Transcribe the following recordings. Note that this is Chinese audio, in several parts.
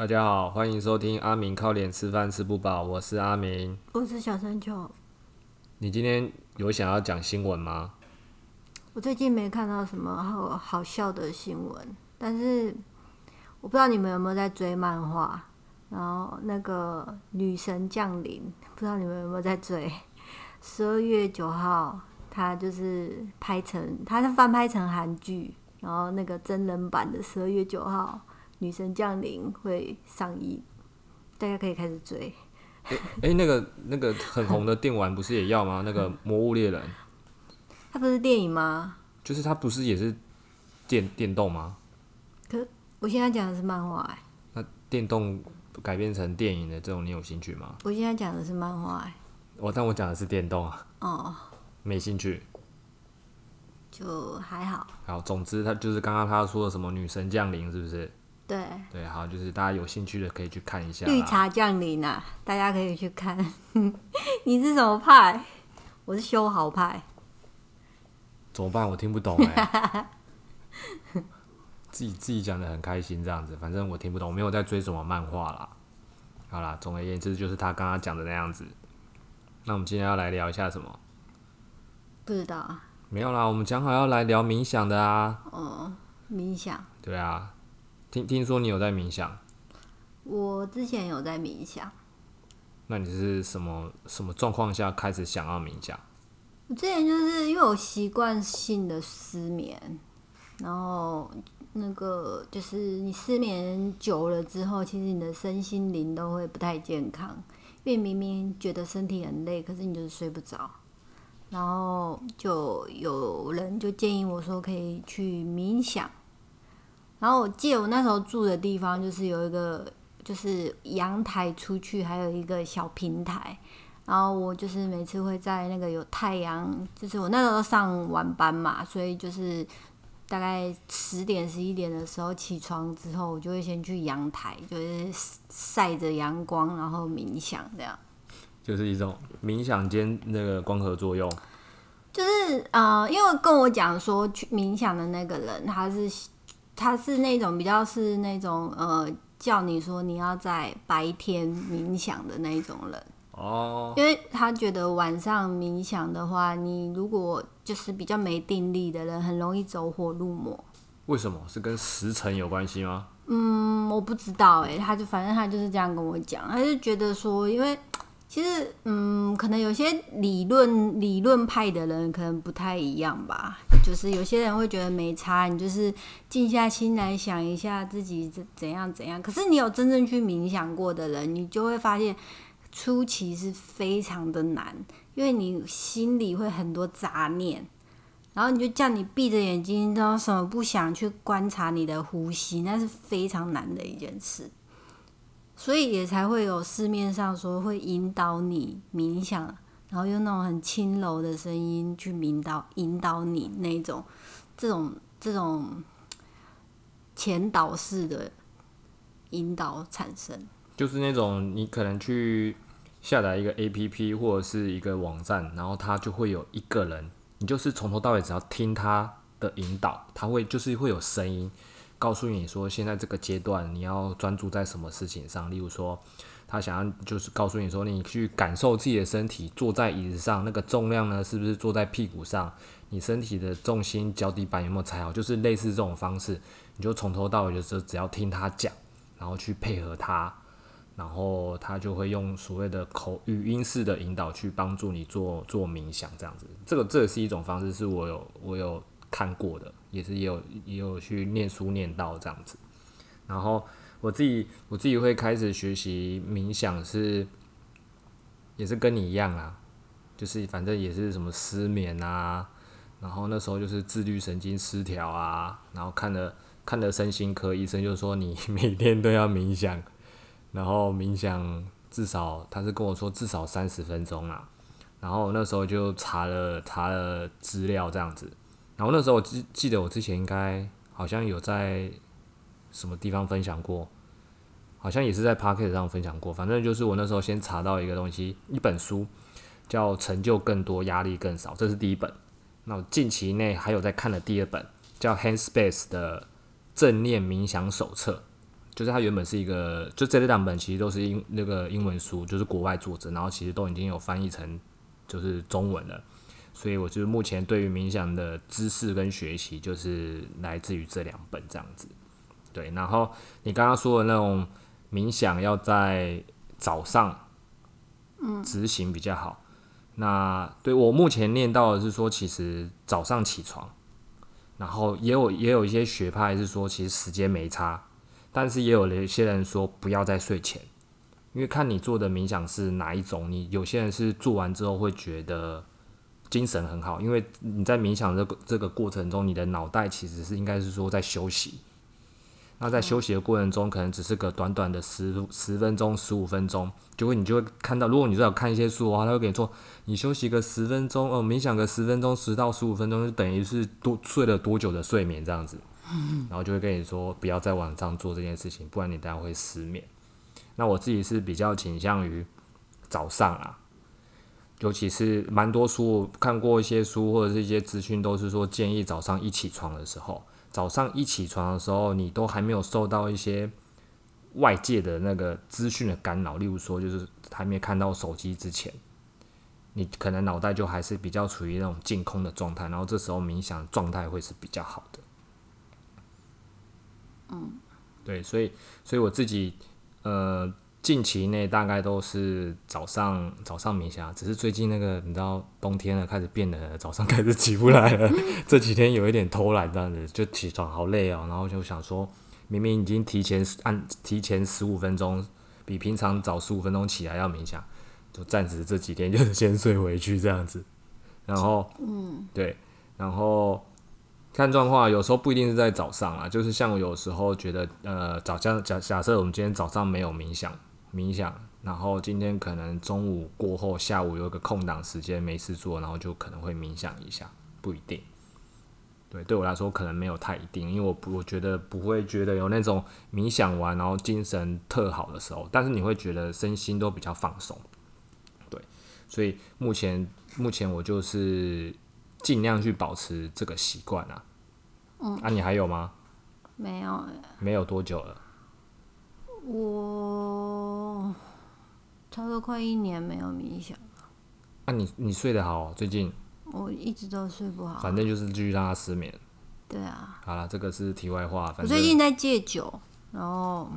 大家好，欢迎收听阿明靠脸吃饭吃不饱，我是阿明。我是小山丘。你今天有想要讲新闻吗？我最近没看到什么好好笑的新闻，但是我不知道你们有没有在追漫画。然后那个女神降临，不知道你们有没有在追？十二月九号，它就是拍成，它是翻拍成韩剧，然后那个真人版的十二月九号女神降临会上映，大家可以开始追。哎、那个那个很红的电玩不是也要吗？那个《魔物猎人》，它不是电影吗？就是它不是也是电电动吗？可我现在讲的是漫画、欸，那电动改编成电影的这种，你有兴趣吗？我现在讲的是漫画、欸，我但我讲的是电动啊，哦，没兴趣。就还好。好，总之他就是刚刚他说的什么女神降临，是不是？对，对，好，就是大家有兴趣的可以去看一下。绿茶降临啊，大家可以去看。你是什么派？我是修好派。怎么办？我听不懂 哎、自己自己讲的很开心这样子，反正我听不懂，我没有在追什么漫画啦。好啦，总而言之就是他刚刚讲的那样子。那我们今天要来聊一下什么？不知道啊，没有啦，我们讲好要来聊冥想的啊。哦，冥想。对啊，听听说你有在冥想，我之前有在冥想，那你是什么什么状况下开始想要冥想？我之前就是因为我习惯性的失眠，然后那个就是你失眠久了之后，其实你的身心灵都会不太健康，因为明明觉得身体很累，可是你就是睡不着。然后就有人就建议我说可以去冥想，然后我记得我那时候住的地方就是有一个就是阳台出去，还有一个小平台，然后我就是每次会在那个有太阳，就是我那时候上晚班嘛，所以就是大概十点十一点的时候起床之后，我就会先去阳台，就是晒着阳光，然后冥想这样。就是一种冥想兼那个光合作用。就是呃，因为跟我讲说去冥想的那个人，他是他是那种比较是那种呃，叫你说你要在白天冥想的那一种人。哦，因为他觉得晚上冥想的话，你如果就是比较没定力的人，很容易走火入魔。为什么是跟时辰有关系吗？嗯，我不知道哎、他就反正他就是这样跟我讲，他就觉得说，因为其实嗯，可能有些理论理论派的人可能不太一样吧，就是有些人会觉得没差，你就是静下心来想一下自己怎怎样怎样。可是你有真正去冥想过的人，你就会发现初期是非常的难，因为你心里会很多杂念。然后你就叫你闭着眼睛，然后什么不想去观察你的呼吸，那是非常难的一件事。所以也才会有市面上说会引导你冥想，然后用那种很轻柔的声音去引导引导你那种这种这种前导式的引导产生。就是那种你可能去下载一个 A P P 或者是一个网站，然后它就会有一个人，你就是从头到尾只要听他的引导，他会就是会有声音告诉你说现在这个阶段你要专注在什么事情上，例如说他想要就是告诉你说你去感受自己的身体，坐在椅子上那个重量呢是不是坐在屁股上，你身体的重心脚底板有没有踩好，就是类似这种方式，你就从头到尾就是只要听他讲，然后去配合他。然后他就会用所谓的口语音式的引导去帮助你做做冥想，这样子。这个这也是一种方式，是我有我有看过的，也是也有也有去念书念到这样子。然后我自己我自己会开始学习冥想是，也是跟你一样啊，就是反正也是什么失眠啊，然后那时候就是自律神经失调啊，然后看了看了身心科医生就说你每天都要冥想。然后冥想至少，他是跟我说至少三十分钟啊。然后那时候就查了查了资料这样子。然后那时候我记记得我之前应该好像有在什么地方分享过，好像也是在 p o c k e t 上分享过。反正就是我那时候先查到一个东西，一本书叫《成就更多，压力更少》，这是第一本。那我近期内还有在看的第二本叫《Handspace》的正念冥想手册。就是它原本是一个，就这两本其实都是英那个英文书，就是国外作者，然后其实都已经有翻译成就是中文了。所以我就是目前对于冥想的知识跟学习，就是来自于这两本这样子。对，然后你刚刚说的那种冥想要在早上，嗯，执行比较好。那对我目前念到的是说，其实早上起床，然后也有也有一些学派是说，其实时间没差，但是也有一些人说不要在睡前，因为看你做的冥想是哪一种，你有些人是做完之后会觉得精神很好，因为你在冥想这个这个过程中，你的脑袋其实是应该是说在休息。那在休息的过程中，可能只是个短短的十十分钟、十五分钟，就会你就会看到，如果你最好看一些书的话，他会给你说，你休息个十分钟，哦，冥想个十分钟，十到十五分钟，就等于是多睡了多久的睡眠这样子，然后就会跟你说，不要在晚上做这件事情，不然你等下会失眠。那我自己是比较倾向于早上啊，尤其是蛮多书看过一些书或者是一些资讯，都是说建议早上一起床的时候。早上一起床的时候，你都还没有受到一些外界的那个资讯的干扰，例如说，就是还没看到手机之前，你可能脑袋就还是比较处于那种净空的状态，然后这时候冥想状态会是比较好的。嗯，对，所以，所以我自己，呃。近期内大概都是早上 早上冥想，只是最近那个你知道冬天了开始变冷，早上开始起不来了。这几天有一点偷懒这样子，就起床好累哦，然后就想说，明明已经提前按提前十五分钟，比平常早十五分钟起来要冥想，就暂时这几天就是先睡回去这样子。然后，嗯，对，然后看状况，有时候不一定是在早上啊，就是像我有时候觉得，呃，早上假假设我们今天早上没有冥想。冥想，然后今天可能中午过后，下午有一个空档时间没事做，然后就可能会冥想一下，不一定。对，对我来说可能没有太一定，因为我不我觉得不会觉得有那种冥想完然后精神特好的时候，但是你会觉得身心都比较放松。对，所以目前目前我就是尽量去保持这个习惯啊。嗯，啊，你还有吗？没有，没有多久了。我差不多快一年没有冥想了。那你你睡得好？最近我一直都睡不好。反正就是继续让他失眠。对啊。好了，这个是题外话。我最近在戒酒，然后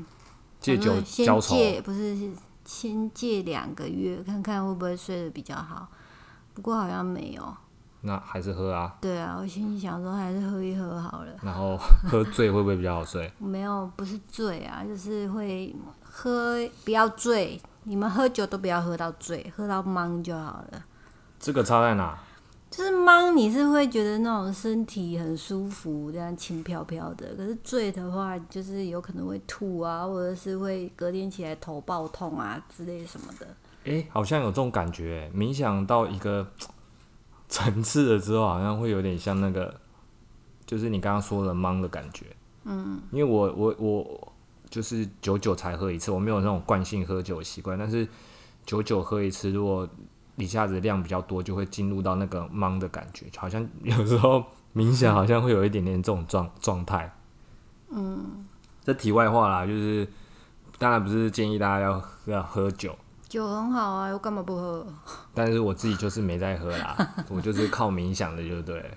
戒酒先戒，不是先戒两个月，看看会不会睡得比较好。不过好像没有。那还是喝啊。对啊，我心里想说还是喝一喝好了。然后喝醉会不会比较好睡？没有，不是醉啊，就是会喝不要醉。你们喝酒都不要喝到醉，喝到懵就好了。这个差在哪？就是懵，你是会觉得那种身体很舒服，这样轻飘飘的。可是醉的话，就是有可能会吐啊，或者是会隔天起来头爆痛啊之类什么的。哎，好像有这种感觉，冥想到一个。层次了之后，好像会有点像那个，就是你刚刚说的懵的感觉。嗯，因为我我我就是久久才喝一次，我没有那种惯性喝酒的习惯。但是久久喝一次，如果一下子量比较多，就会进入到那个懵的感觉，好像有时候明显好像会有一点点这种状状态。嗯，这题外话啦，就是当然不是建议大家要要喝酒。酒很好啊，我干嘛不喝？但是我自己就是没在喝啦，我就是靠冥想的，就对。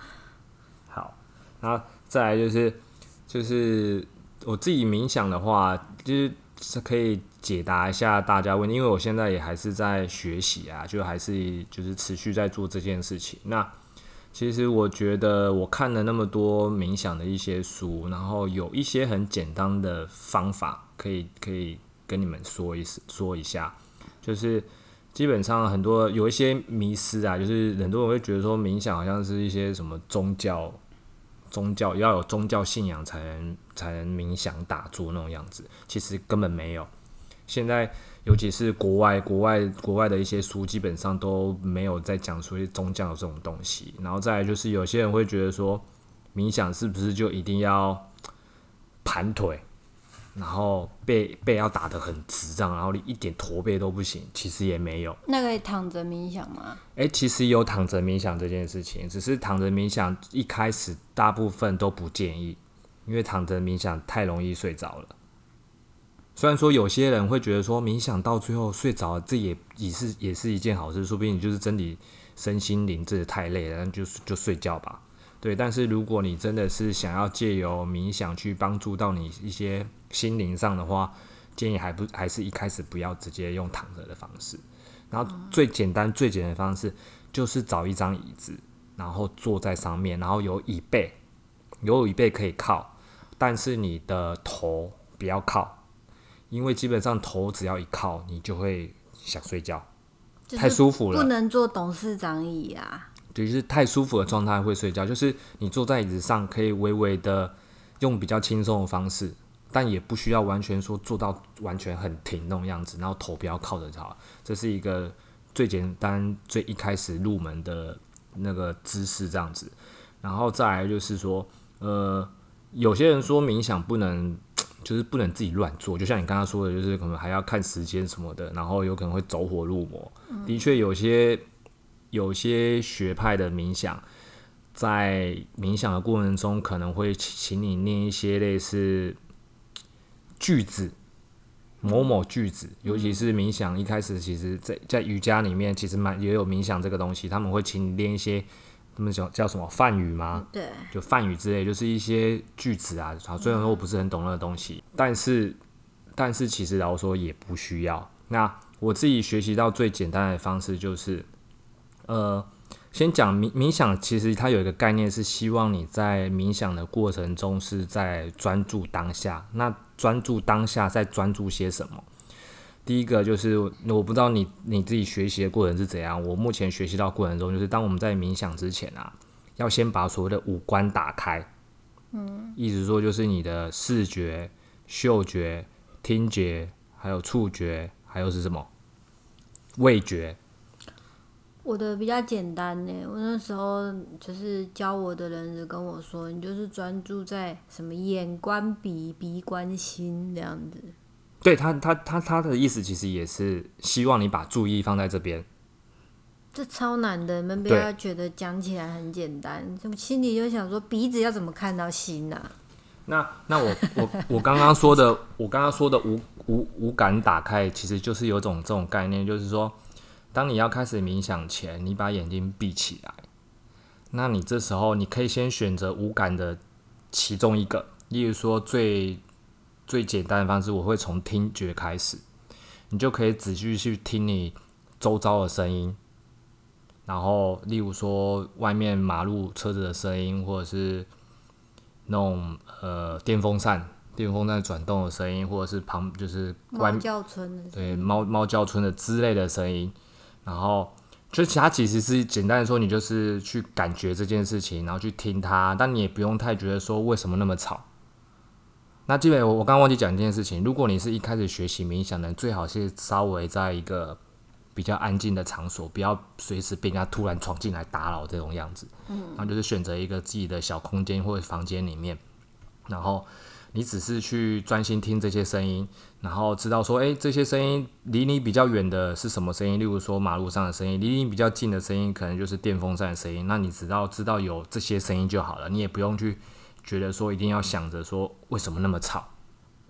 好，那再来就是，就是我自己冥想的话，就是是可以解答一下大家问题，因为我现在也还是在学习啊，就还是就是持续在做这件事情。那其实我觉得我看了那么多冥想的一些书，然后有一些很简单的方法，可以可以跟你们说一说一下。就是基本上很多有一些迷失啊，就是很多人会觉得说冥想好像是一些什么宗教，宗教要有宗教信仰才能才能冥想打坐那种样子，其实根本没有。现在尤其是国外国外国外的一些书，基本上都没有在讲出宗教这种东西。然后再来就是有些人会觉得说冥想是不是就一定要盘腿？然后背背要打得很直，这样，然后你一点驼背都不行，其实也没有。那可以躺着冥想吗？哎，其实有躺着冥想这件事情，只是躺着冥想一开始大部分都不建议，因为躺着冥想太容易睡着了。虽然说有些人会觉得说冥想到最后睡着了，这也也是也是一件好事，说不定你就是真的身心灵真的太累了，那就就睡觉吧。对，但是如果你真的是想要借由冥想去帮助到你一些心灵上的话，建议还不还是一开始不要直接用躺着的方式。然后最简单最简单的方式就是找一张椅子，然后坐在上面，然后有椅背，有椅背可以靠，但是你的头不要靠。因为基本上头只要一靠，你就会想睡觉，太舒服了。不能坐董事长椅啊。对，就是太舒服的状态会睡觉。就是你坐在椅子上，可以微微的用比较轻松的方式，但也不需要完全说做到完全很停那种样子，然后头不要靠着它。这是一个最简单、最一开始入门的那个姿势，这样子。然后再来就是说，呃，有些人说冥想不能。就是不能自己乱做，就像你刚刚说的，就是可能还要看时间什么的，然后有可能会走火入魔。的确，有些有些学派的冥想，在冥想的过程中，可能会请你念一些类似句子，某某句子。尤其是冥想一开始，其实在在瑜伽里面，其实蛮也有冥想这个东西，他们会请你练一些。他们叫叫什么梵语吗？对，就梵语之类，就是一些句子啊。好，虽然说我不是很懂那个东西，但是但是其实来说也不需要。那我自己学习到最简单的方式就是，呃，先讲冥冥想，其实它有一个概念是希望你在冥想的过程中是在专注当下。那专注当下在专注些什么？第一个就是我不知道你你自己学习的过程是怎样。我目前学习到过程中，就是当我们在冥想之前啊，要先把所谓的五官打开。嗯，意思说就是你的视觉、嗅觉、听觉，还有触觉，还有是什么？味觉。我的比较简单呢，我那时候就是教我的人就跟我说，你就是专注在什么眼观鼻，鼻观心这样子。对他，他他他的意思其实也是希望你把注意放在这边。这超难的，你们不要觉得讲起来很简单，怎么心里就想说鼻子要怎么看到心呢？那那我我我刚刚说的，我刚刚说的无无无感打开，其实就是有种这种概念，就是说，当你要开始冥想前，你把眼睛闭起来，那你这时候你可以先选择无感的其中一个，例如说最。最简单的方式，我会从听觉开始，你就可以仔细去听你周遭的声音，然后例如说外面马路车子的声音，或者是那种呃电风扇电风扇转动的声音，或者是旁就是猫叫春的对猫猫叫春的之类的声音，然后就其他其实是简单的说，你就是去感觉这件事情，然后去听它，但你也不用太觉得说为什么那么吵。那基本我我刚忘记讲一件事情，如果你是一开始学习冥想的，最好是稍微在一个比较安静的场所，不要随时被人家突然闯进来打扰这种样子。嗯，然后就是选择一个自己的小空间或者房间里面，然后你只是去专心听这些声音，然后知道说，诶，这些声音离你比较远的是什么声音？例如说马路上的声音，离你比较近的声音可能就是电风扇的声音。那你只要知道有这些声音就好了，你也不用去。觉得说一定要想着说为什么那么吵，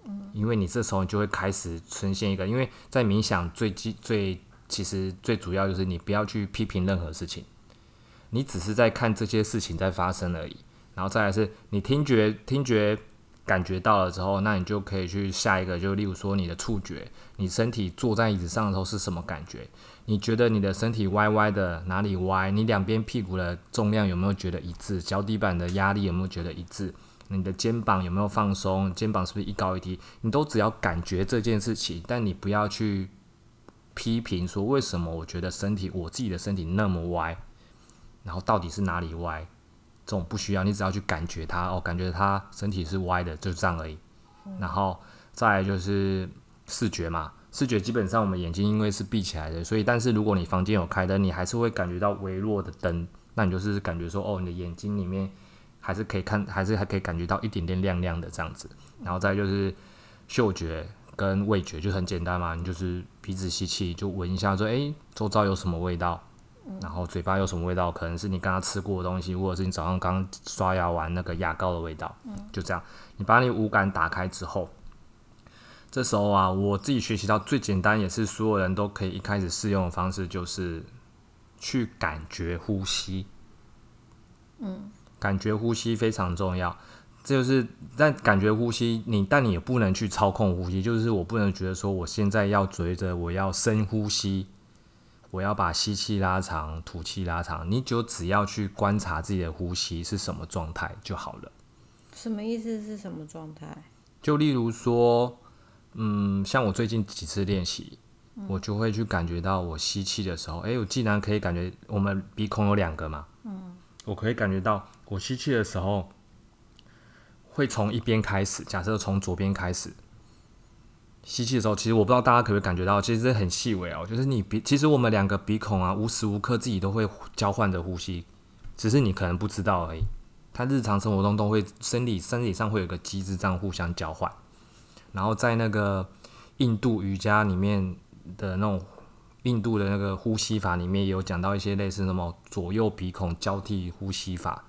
嗯，因为你这时候就会开始呈现一个，因为在冥想最基最其实最主要就是你不要去批评任何事情，你只是在看这些事情在发生而已，然后再来是你听觉听觉。感觉到了之后，那你就可以去下一个，就例如说你的触觉，你身体坐在椅子上的时候是什么感觉？你觉得你的身体歪歪的，哪里歪？你两边屁股的重量有没有觉得一致？脚底板的压力有没有觉得一致？你的肩膀有没有放松？肩膀是不是一高一低？你都只要感觉这件事情，但你不要去批评说为什么我觉得身体我自己的身体那么歪，然后到底是哪里歪？这种不需要，你只要去感觉它哦，感觉它身体是歪的，就这样而已。然后再就是视觉嘛，视觉基本上我们眼睛因为是闭起来的，所以但是如果你房间有开灯，你还是会感觉到微弱的灯，那你就是感觉说哦，你的眼睛里面还是可以看，还是还可以感觉到一点点亮亮的这样子。然后再就是嗅觉跟味觉就很简单嘛，你就是鼻子吸气就闻一下，说诶，周遭有什么味道。然后嘴巴有什么味道？可能是你刚刚吃过的东西，或者是你早上刚刷牙完那个牙膏的味道。就这样，你把你五感打开之后，这时候啊，我自己学习到最简单，也是所有人都可以一开始适用的方式，就是去感觉呼吸。嗯，感觉呼吸非常重要。这就是在感觉呼吸，你但你也不能去操控呼吸，就是我不能觉得说我现在要随着我要深呼吸，我要把吸气拉长，吐气拉长，你就只要去观察自己的呼吸是什么状态就好了。什么意思？是什么状态？就例如说，嗯，像我最近几次练习，我就会去感觉到我吸气的时候，诶，我既然可以感觉我们鼻孔有两个嘛，嗯，我可以感觉到我吸气的时候。会从一边开始，假设从左边开始吸气的时候，其实我不知道大家可不可以感觉到，其实这很细微哦。就是你鼻，其实我们两个鼻孔啊，无时无刻自己都会交换着呼吸，只是你可能不知道而已。它日常生活中都会生理生理上会有个机制这样互相交换。然后在那个印度瑜伽里面的那种印度的那个呼吸法里面，也有讲到一些类似什么左右鼻孔交替呼吸法，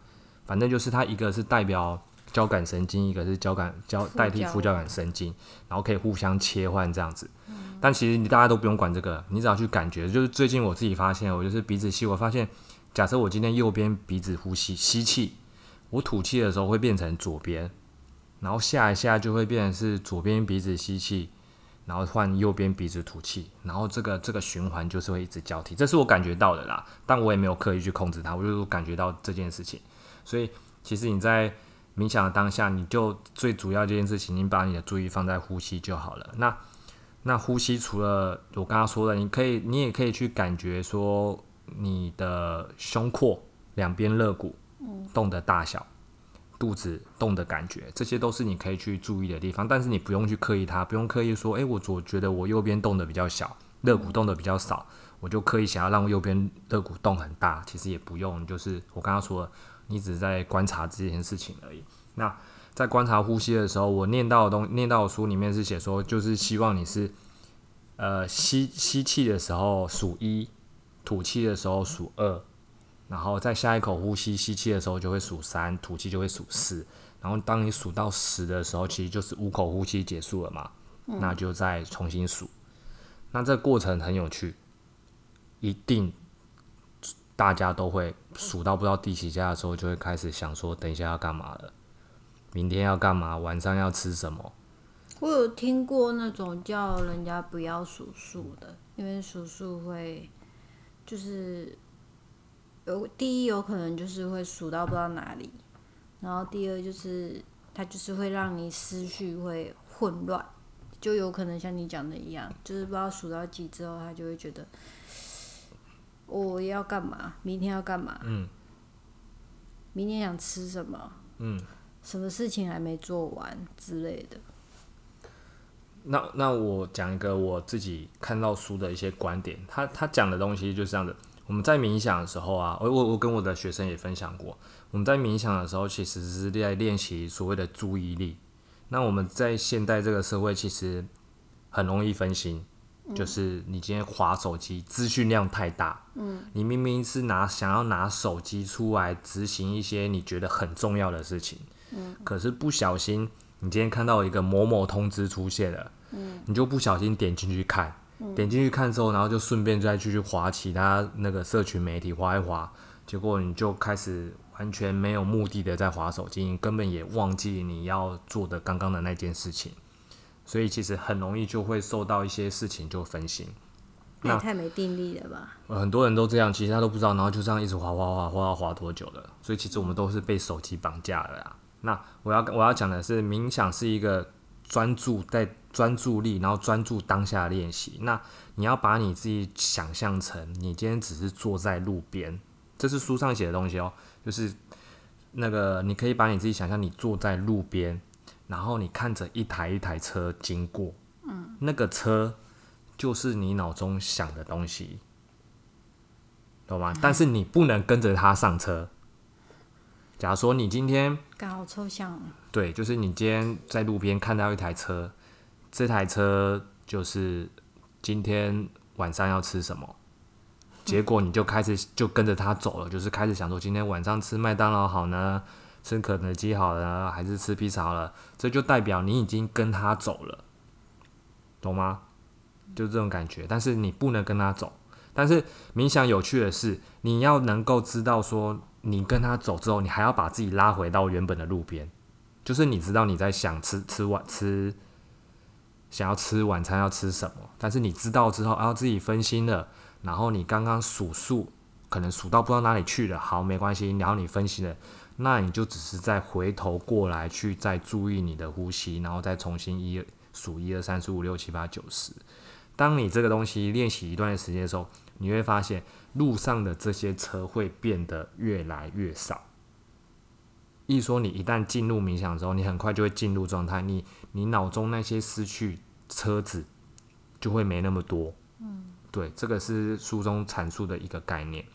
反正就是它一个是代表。交感神经，一个是交感交代替副交感神经，然后可以互相切换这样子。但其实你大家都不用管这个，你只要去感觉。就是最近我自己发现，我就是鼻子吸，我发现，假设我今天右边鼻子呼吸吸气，我吐气的时候会变成左边，然后下一下就会变成是左边鼻子吸气，然后换右边鼻子吐气，然后这个这个循环就是会一直交替。这是我感觉到的啦，但我也没有刻意去控制它，我就感觉到这件事情。所以其实你在。冥想的当下，你就最主要这件事情，你把你的注意放在呼吸就好了。那那呼吸除了我刚刚说的，你可以，你也可以去感觉说你的胸廓两边肋骨动的大小，肚子动的感觉，这些都是你可以去注意的地方。但是你不用去刻意它，不用刻意说，诶，我左觉得我右边动的比较小，肋骨动的比较少，我就刻意想要让右边肋骨动很大。其实也不用，就是我刚刚说。你只是在观察这件事情而已。那在观察呼吸的时候，我念到的东念到的书里面是写说，就是希望你是呃吸吸气的时候数一，吐气的时候数二，然后在下一口呼吸吸气的时候就会数三，吐气就会数四。然后当你数到十的时候，其实就是五口呼吸结束了嘛，那就再重新数。那这过程很有趣，一定。大家都会数到不知道第几家的时候，就会开始想说，等一下要干嘛了，明天要干嘛，晚上要吃什么。我有听过那种叫人家不要数数的，因为数数会就是有第一有可能就是会数到不知道哪里，然后第二就是它就是会让你思绪会混乱，就有可能像你讲的一样，就是不知道数到几之后，他就会觉得。我要干嘛？明天要干嘛？嗯。明天想吃什么？嗯。什么事情还没做完之类的。那那我讲一个我自己看到书的一些观点，他他讲的东西就是这样的。我们在冥想的时候啊，我我我跟我的学生也分享过，我们在冥想的时候其实是在练习所谓的注意力。那我们在现代这个社会，其实很容易分心。就是你今天划手机，资讯量太大。嗯，你明明是拿想要拿手机出来执行一些你觉得很重要的事情，嗯，可是不小心你今天看到一个某某通知出现了，嗯，你就不小心点进去看，点进去看之后，然后就顺便再继续划其他那个社群媒体划一划，结果你就开始完全没有目的的在划手机，你根本也忘记你要做的刚刚的那件事情。所以其实很容易就会受到一些事情就分心，那太没定力了吧？很多人都这样，其实他都不知道，然后就这样一直滑滑滑滑到滑多久了。所以其实我们都是被手机绑架了呀。那我要我要讲的是，冥想是一个专注在专注力，然后专注当下练习。那你要把你自己想象成你今天只是坐在路边，这是书上写的东西哦，就是那个你可以把你自己想象你坐在路边。然后你看着一台一台车经过，嗯，那个车就是你脑中想的东西，懂吗？但是你不能跟着他上车。假如说你今天，好抽象。对，就是你今天在路边看到一台车，这台车就是今天晚上要吃什么，结果你就开始就跟着他走了，就是开始想说今天晚上吃麦当劳好呢。吃肯德基好了，还是吃披萨好了？这就代表你已经跟他走了。懂吗？就这种感觉，但是你不能跟他走。但是冥想有趣的是，你要能够知道说，你跟他走之后，你还要把自己拉回到原本的路边，就是你知道你在想吃吃晚吃，想要吃晚餐要吃什么，但是你知道之后，然后自己分心了，然后你刚刚数数，可能数到不知道哪里去了，好没关系，然后你分析了，那你就只是再回头过来去再注意你的呼吸，然后再重新一数一二三四五六七八九十。当你这个东西练习一段时间的时候，你会发现路上的这些车会变得越来越少。一说你一旦进入冥想之后，你很快就会进入状态，你你脑中那些失去车子就会没那么多。嗯，对，这个是书中阐述的一个概念。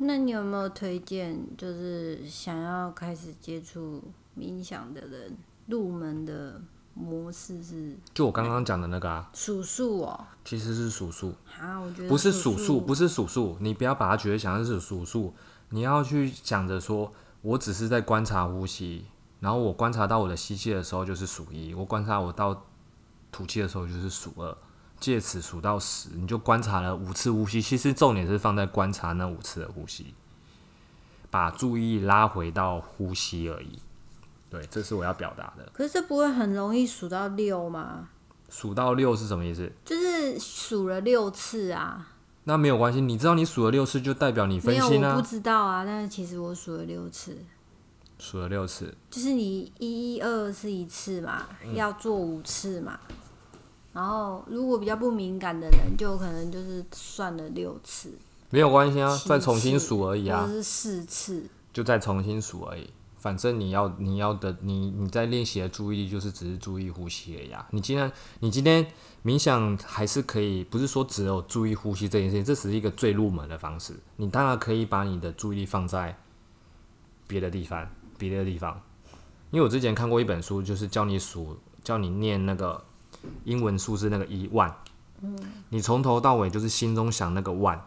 对。那你有没有推荐，就是想要开始接触冥想的人入门的？模式是，就我刚刚讲的那个啊，数数哦，其实是数数啊，我觉得不是数数，不是数数，你不要把它觉得想的是数数，你要去想着说，我只是在观察呼吸，然后我观察到我的吸气的时候就是数一，我观察我到吐气的时候就是数二，借此数到十，你就观察了五次呼吸，其实重点是放在观察那五次的呼吸，把注意力拉回到呼吸而已。对，这是我要表达的。可是这不会很容易数到六吗？数到六是什么意思？就是数了六次啊。那没有关系，你知道你数了六次，就代表你分心啊。我不知道啊，但是其实我数了六次。数了六次。就是你一二是一次嘛，要做五次嘛。然后如果比较不敏感的人，就可能就是算了六次。没有关系啊，再重新数而已啊。是四次。就再重新数而已。反正你要你要的你你在练习的注意力就是只是注意呼吸而已。你今天你今天冥想还是可以，不是说只有注意呼吸这件事情，这只是一个最入门的方式。你当然可以把你的注意力放在别的地方，别的地方。因为我之前看过一本书，就是教你数，教你念那个英文数字那个一万。嗯。你从头到尾就是心中想那个万。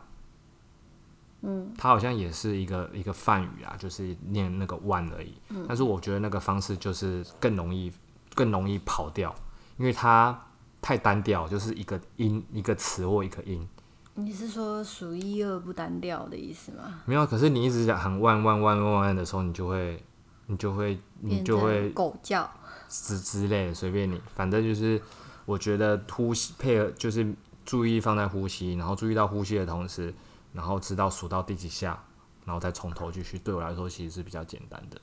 嗯，它好像也是一个一个梵语啊，就是念那个万而已。嗯，但是我觉得那个方式就是更容易更容易跑掉，因为它太单调，就是一个音一个词或一个音。你是说数一二不单调的意思吗？没有，可是你一直讲喊万万万万万的时候，你就会你就会你就会狗叫之之类的，随便你，反正就是我觉得呼吸配合就是注意放在呼吸，然后注意到呼吸的同时。然后知道数到第几下，然后再从头继续。对我来说，其实是比较简单的。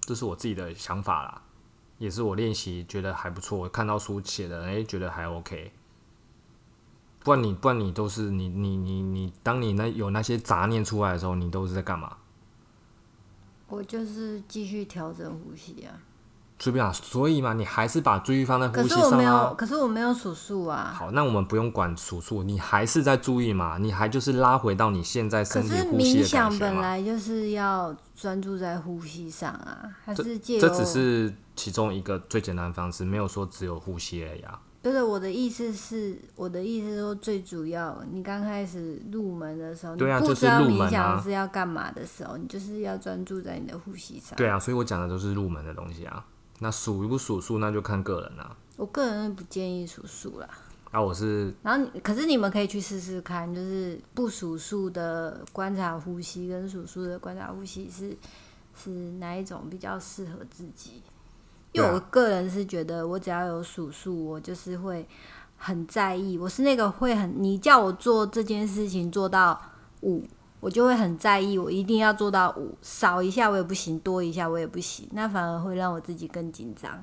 这是我自己的想法啦，也是我练习觉得还不错。我看到书写的，诶，觉得还 OK。不然你，不然你都是你你你你，当你那有那些杂念出来的时候，你都是在干嘛？我就是继续调整呼吸啊。随便啊，所以嘛，你还是把注意放在呼吸上啊。可是我没有，可是我没有数数啊。好，那我们不用管数数，你还是在注意嘛，你还就是拉回到你现在身体呼吸的冥想本来就是要专注在呼吸上啊，还是借这只是其中一个最简单的方式，没有说只有呼吸而已啊。不是我的意思是，我的意思说最主要，你刚开始入门的时候，对啊，就是入门啊，是要干嘛的时候，你就是要专注在你的呼吸上。对啊，所以我讲的都是入门的东西啊。那数不数数，那就看个人啦。我个人不建议数数啦。啊，我是。然后，可是你们可以去试试看，就是不数数的观察呼吸，跟数数的观察呼吸是是哪一种比较适合自己？因为我个人是觉得，我只要有数数，我就是会很在意。我是那个会很，你叫我做这件事情做到五。我就会很在意，我一定要做到五，少一下我也不行，多一下我也不行，那反而会让我自己更紧张。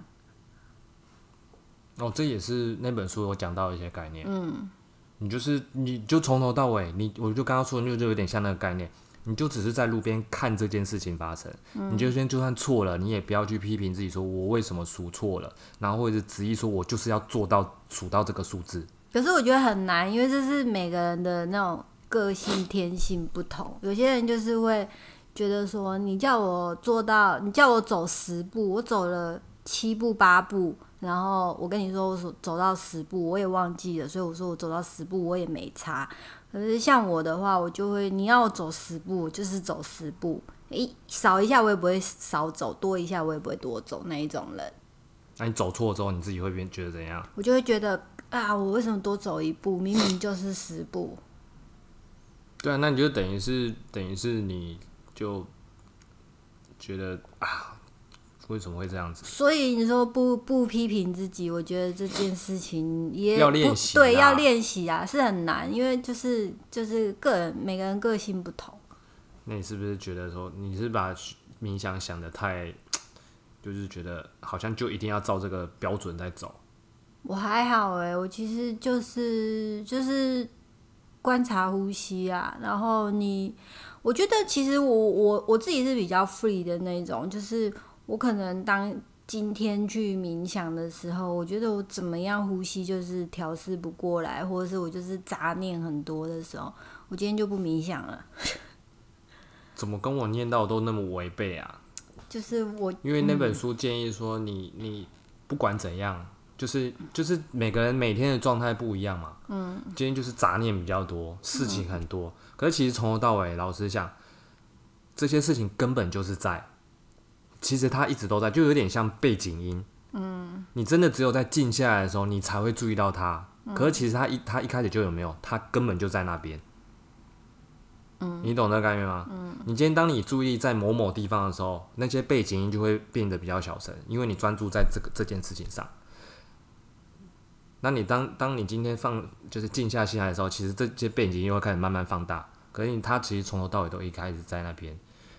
哦，这也是那本书有讲到一些概念。嗯，你就是你就从头到尾，你我就刚刚说，就就有点像那个概念，你就只是在路边看这件事情发生，你就先就算错了，你也不要去批评自己，说我为什么数错了，然后或者是执意说我就是要做到数到这个数字。可是我觉得很难，因为这是每个人的那种。个性天性不同，有些人就是会觉得说，你叫我做到，你叫我走十步，我走了七步八步，然后我跟你说我走走到十步，我也忘记了，所以我说我走到十步我也没差。可是像我的话，我就会你要我走十步，就是走十步，诶，少一下我也不会少走，多一下我也不会多走那一种人。那你走错之后，你自己会变觉得怎样？我就会觉得啊，我为什么多走一步？明明就是十步。对啊，那你就等于是等于是你就觉得啊，为什么会这样子？所以你说不不批评自己，我觉得这件事情也要练习对，要练习啊，是很难，因为就是就是个人每个人个性不同。那你是不是觉得说你是把冥想想的太，就是觉得好像就一定要照这个标准在走？我还好哎、我其实就是就是观察呼吸啊，然后你，我觉得其实我我我自己是比较 free 的那种，就是我可能当今天去冥想的时候，我觉得我怎么样呼吸就是调试不过来，或者是我就是杂念很多的时候，我今天就不冥想了，怎么跟我念到都那么违背啊？就是我因为那本书建议说你，你不管怎样，就是就是每个人每天的状态不一样嘛。嗯，今天就是杂念比较多，事情很多。可是其实从头到尾，老实讲，这些事情根本就是在，其实它一直都在，就有点像背景音。嗯，你真的只有在静下来的时候，你才会注意到它。可是其实它一它一开始就有没有，它根本就在那边。嗯，你懂那个概念吗？嗯你今天当你注意在某某地方的时候，那些背景音就会变得比较小声，因为你专注在这个这件事情上。那你当当你今天放就是静下心来的时候，其实这些背景音会开始慢慢放大。可是你它其实从头到尾都一开始在那边。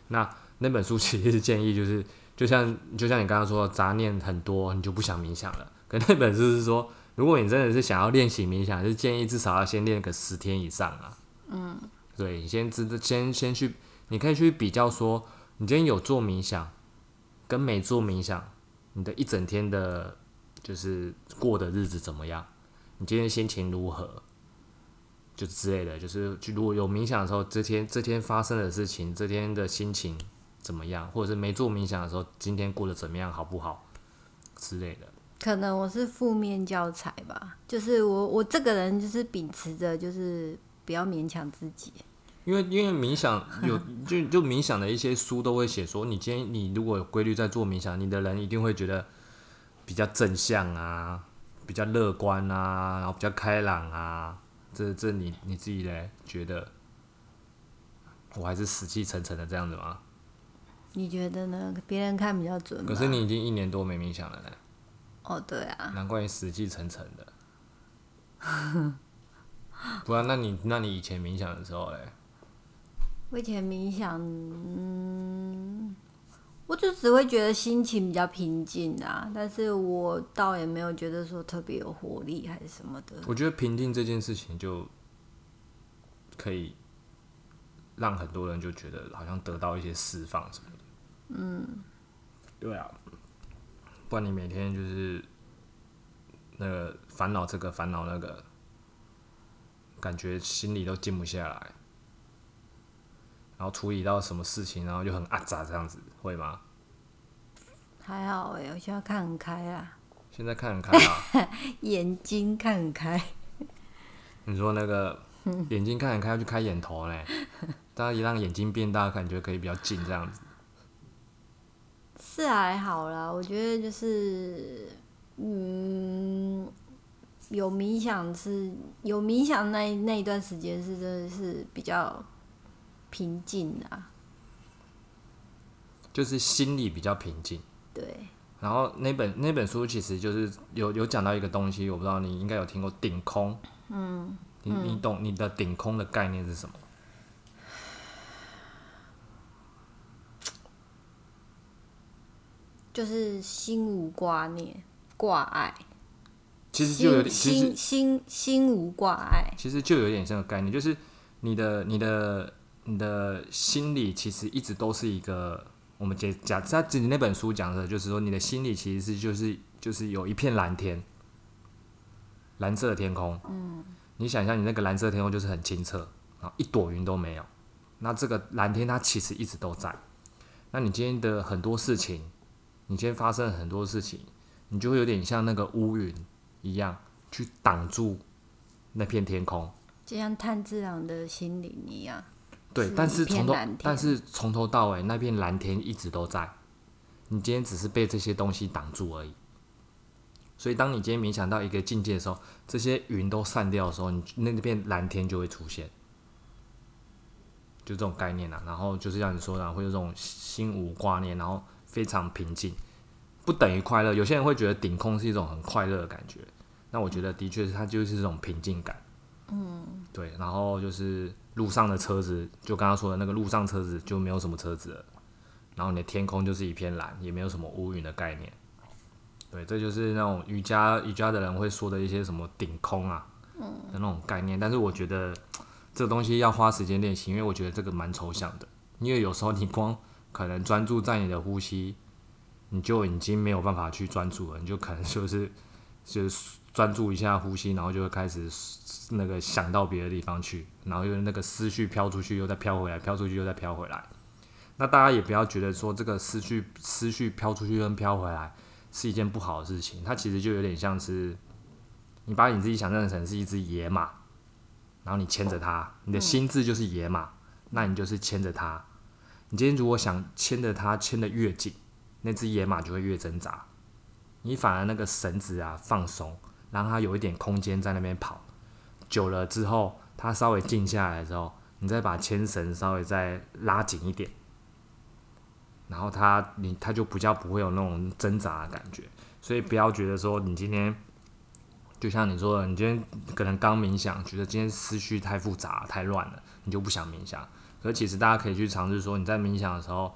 那那本书其实是建议就是，就像就像你刚刚说，杂念很多，你就不想冥想了。可 那本书是说，如果你真的是想要练习冥想，是建议至少要先练个十天以上啊。嗯，对，你先知先先去，你可以去比较说，你今天有做冥想，跟没做冥想，你的一整天的，就是过的日子怎么样？你今天心情如何？就之类的，就是去如果有冥想的时候，这天这天发生的事情，这天的心情怎么样？或者是没做冥想的时候，今天过得怎么样，好不好之类的。可能我是负面教材吧，就是我我这个人就是秉持着就是不要勉强自己。因为因为冥想有就就冥想的一些书都会写说，你今天你如果有规律在做冥想，你的人一定会觉得比较正向啊，比较乐观啊，然后比较开朗啊。这这你你自己嘞觉得，我还是死气沉沉的这样子吗？你觉得呢？别人看比较准。可是你已经一年多没冥想了嘞，哦，对啊，难怪你死气沉沉的。不然，那你那你以前冥想的时候嘞？我以前冥想，嗯，我就只会觉得心情比较平静啊，但是我倒也没有觉得说特别有活力还是什么的。我觉得平静这件事情就可以让很多人就觉得好像得到一些释放什么的。嗯，对啊，不然你每天就是那个烦恼这个烦恼那个，感觉心里都静不下来，然后处理到什么事情，然后就很阿杂这样子，会吗？还好哎、我现在看很开啊，现在看很开啊，眼睛看很开。你说那个 眼睛看很开，要去开眼头嘞，大家一让眼睛变大，感觉可以比较近这样子。是还好啦，我觉得就是，嗯，有冥想是有冥想那那一段时间是真的是比较平静的、啊，就是心里比较平静。对，然后那本那本书其实就是有有讲到一个东西，我不知道你应该有听过顶空。嗯，你你懂你的顶空的概念是什么？就是心无挂念、挂碍，其实就有点，心心心心无挂碍，其实就有点这个概念，就是你的你的你的心里其实一直都是一个，我们假假他自己那本书讲的，就是说你的心里其实是就是就是有一片蓝天，蓝色的天空。嗯，你想象你那个蓝色天空就是很清澈，然后一朵云都没有。那这个蓝天它其实一直都在。那你今天的很多事情，你今天发生了很多事情，你就会有点像那个乌云一样，去挡住那片天空。就像炭治郎的心灵一样。对，但是从头但是从头到尾那片蓝天一直都在，你今天只是被这些东西挡住而已。所以当你今天冥想到一个境界的时候，这些云都散掉的时候，你那片蓝天就会出现，就这种概念啊。然后就是像你说的，会有这种心无挂念，然后非常平静，不等于快乐。有些人会觉得顶空是一种很快乐的感觉，那我觉得的确是它就是这种平静感。嗯，对。然后就是路上的车子，就刚刚说的那个路上车子就没有什么车子了，然后你的天空就是一片蓝，也没有什么乌云的概念。对，这就是那种瑜伽瑜伽的人会说的一些什么顶空啊，的那种概念。但是我觉得这个东西要花时间练习，因为我觉得这个蛮抽象的。因为有时候你光可能专注在你的呼吸，你就已经没有办法去专注了，你就可能就是就是专注一下呼吸，然后就会开始那个想到别的地方去，然后又那个思绪飘出去，又再飘回来，飘出去又再飘回来。那大家也不要觉得说这个思绪思绪飘出去跟飘回来。是一件不好的事情，它其实就有点像是你把你自己想象成是一只野马，然后你牵着它，你的心智就是野马，那你就是牵着它。你今天如果想牵着它牵得越紧，那只野马就会越挣扎。你反而那个绳子啊放松，让它有一点空间在那边跑。久了之后，它稍微静下来之后，你再把牵绳稍微再拉紧一点。然后他你他就比较不会有那种挣扎的感觉，所以不要觉得说你今天就像你说的，你今天可能刚冥想，觉得今天思绪太复杂太乱了，你就不想冥想。可其实大家可以去尝试说，你在冥想的时候，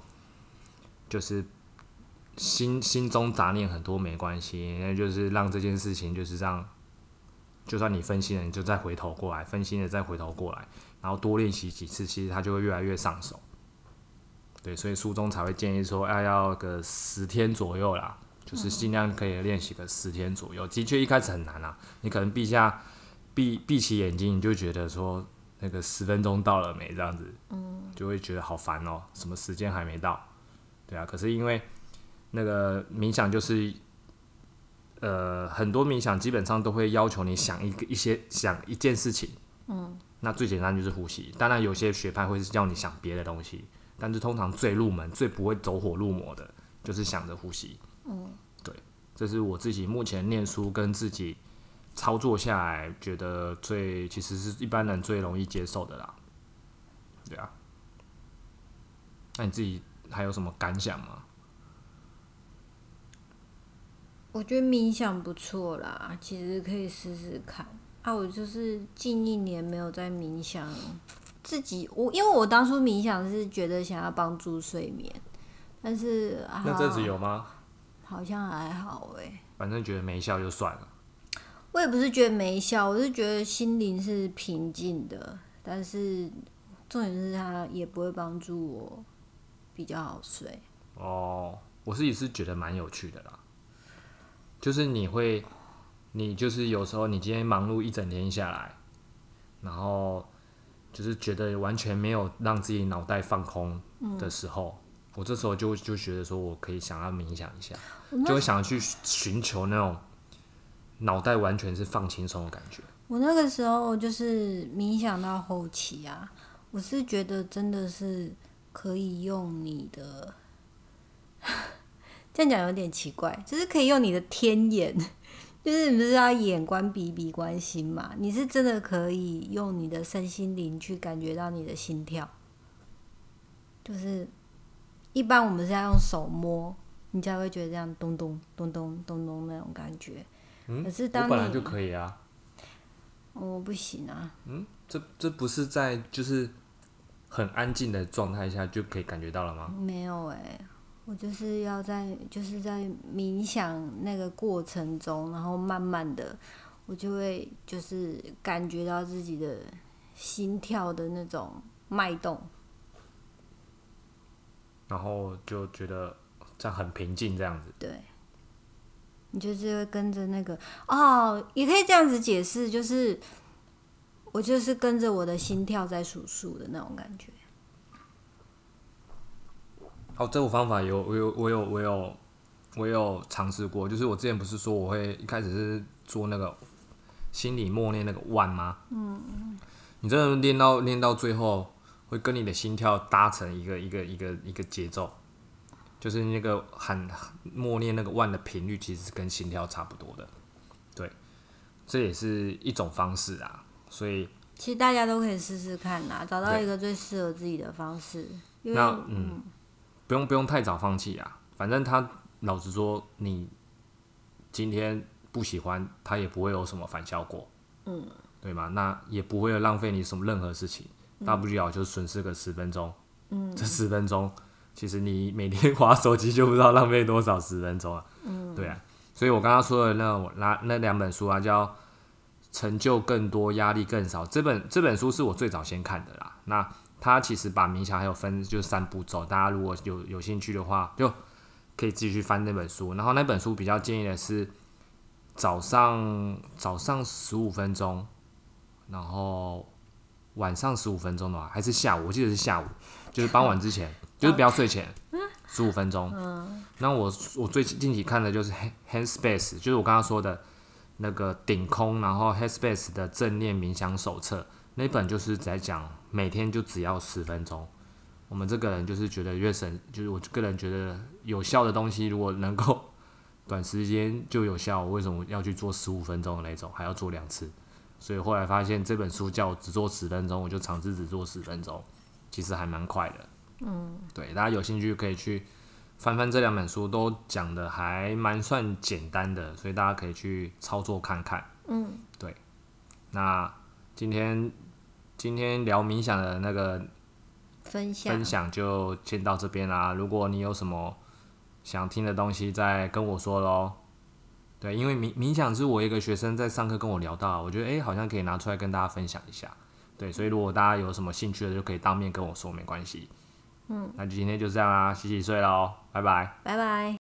就是心心中杂念很多没关系，那就是让这件事情就是让，就算你分心了，你就再回头过来，分心了再回头过来，然后多练习几次，其实它就会越来越上手。对，所以书中才会建议说，哎要个十天左右啦，就是尽量可以练习个十天左右。的确一开始很难啊，你可能闭下闭闭起眼睛，你就觉得说那个十分钟到了没这样子，嗯，就会觉得好烦哦，什么时间还没到？对啊，可是因为那个冥想就是，呃，很多冥想基本上都会要求你想一个一些想一件事情，嗯，那最简单就是呼吸。当然有些学派会是叫你想别的东西。但是通常最入门、最不会走火入魔的，就是想着呼吸。嗯，对，这是我自己目前念书跟自己操作下来，觉得最其实是一般人最容易接受的啦。对啊，那你自己还有什么感想吗？我觉得冥想不错啦，其实可以试试看。啊，我就是近一年没有在冥想。自己我因为我当初冥想是觉得想要帮助睡眠，但是那阵子有吗？好像还好哎，反正觉得没效就算了。我也不是觉得没效，我是觉得心灵是平静的，但是重点是它也不会帮助我比较好睡。哦，我自己是觉得蛮有趣的啦，就是你会，你就是有时候你今天忙碌一整天下来，然后。就是觉得完全没有让自己脑袋放空的时候，我这时候就就觉得说我可以想要冥想一下，就会想要去寻求那种脑袋完全是放轻松的感觉。我那个时候就是冥想到后期啊，我是觉得真的是可以用你的，这样讲有点奇怪，就是可以用你的天眼。就是你不是要眼观鼻，鼻观心嘛？你是真的可以用你的身心灵去感觉到你的心跳。就是一般我们是要用手摸，你才会觉得这样咚咚咚咚咚咚那种感觉。嗯，可是当你就可以啊。我不行啊。嗯，这这不是在就是很安静的状态下就可以感觉到了吗？没有哎。我就是要在就是在冥想那个过程中，然后慢慢的，我就会就是感觉到自己的心跳的那种脉动，然后就觉得这样很平静，这样子。对，你就是会跟着那个哦，也可以这样子解释，就是我就是跟着我的心跳在数数的那种感觉。好，这个方法有我有我有我有我有尝试过，就是我之前不是说我会一开始是做那个心里默念那个万吗？嗯你真的练到练到最后，会跟你的心跳搭成一个一个一个一个节奏，就是那个喊默念那个万的频率，其实是跟心跳差不多的。对，这也是一种方式啊。所以其实大家都可以试试看啦，找到一个最适合自己的方式。因为那嗯，不用不用太早放弃啊。反正他老实说，你今天不喜欢，他也不会有什么反效果。嗯，对吗？那也不会浪费你什么任何事情，大不了就损失个十分钟。嗯，这十分钟，其实你每天划手机就不知道浪费多少十分钟啊。嗯，对啊。所以我刚刚说的那我那那两本书啊，叫《成就更多，压力更少》。这本这本书是我最早先看的啦。那它其实把冥想还有分就是三步骤，大家如果有有兴趣的话，就可以继续翻那本书。然后那本书比较建议的是早上早上十五分钟，然后晚上十五分钟的话，还是下午？我记得是下午，就是傍晚之前，就是不要睡前，十五分钟。那我我最近期看的就是 Hand Handspace，就是我刚刚说的那个顶空，然后 Handspace 的正念冥想手册，那本就是在讲每天就只要十分钟。我们这个人就是觉得越省，就是我个人觉得有效的东西，如果能够短时间就有效，我为什么要去做十五分钟的那种，还要做两次？所以后来发现这本书叫我只做十分钟，我就尝试只做十分钟，其实还蛮快的。嗯，对，大家有兴趣可以去翻翻这两本书，都讲的还蛮算简单的，所以大家可以去操作看看。嗯，对。那今天今天聊冥想的那个分享分享就先到这边啦。如果你有什么想听的东西，再跟我说喽。对，因为冥冥想是我一个学生在上课跟我聊到，我觉得诶好像可以拿出来跟大家分享一下。对，所以如果大家有什么兴趣的，就可以当面跟我说，没关系。嗯，那就今天就这样啦，洗洗睡喽，拜拜。拜拜。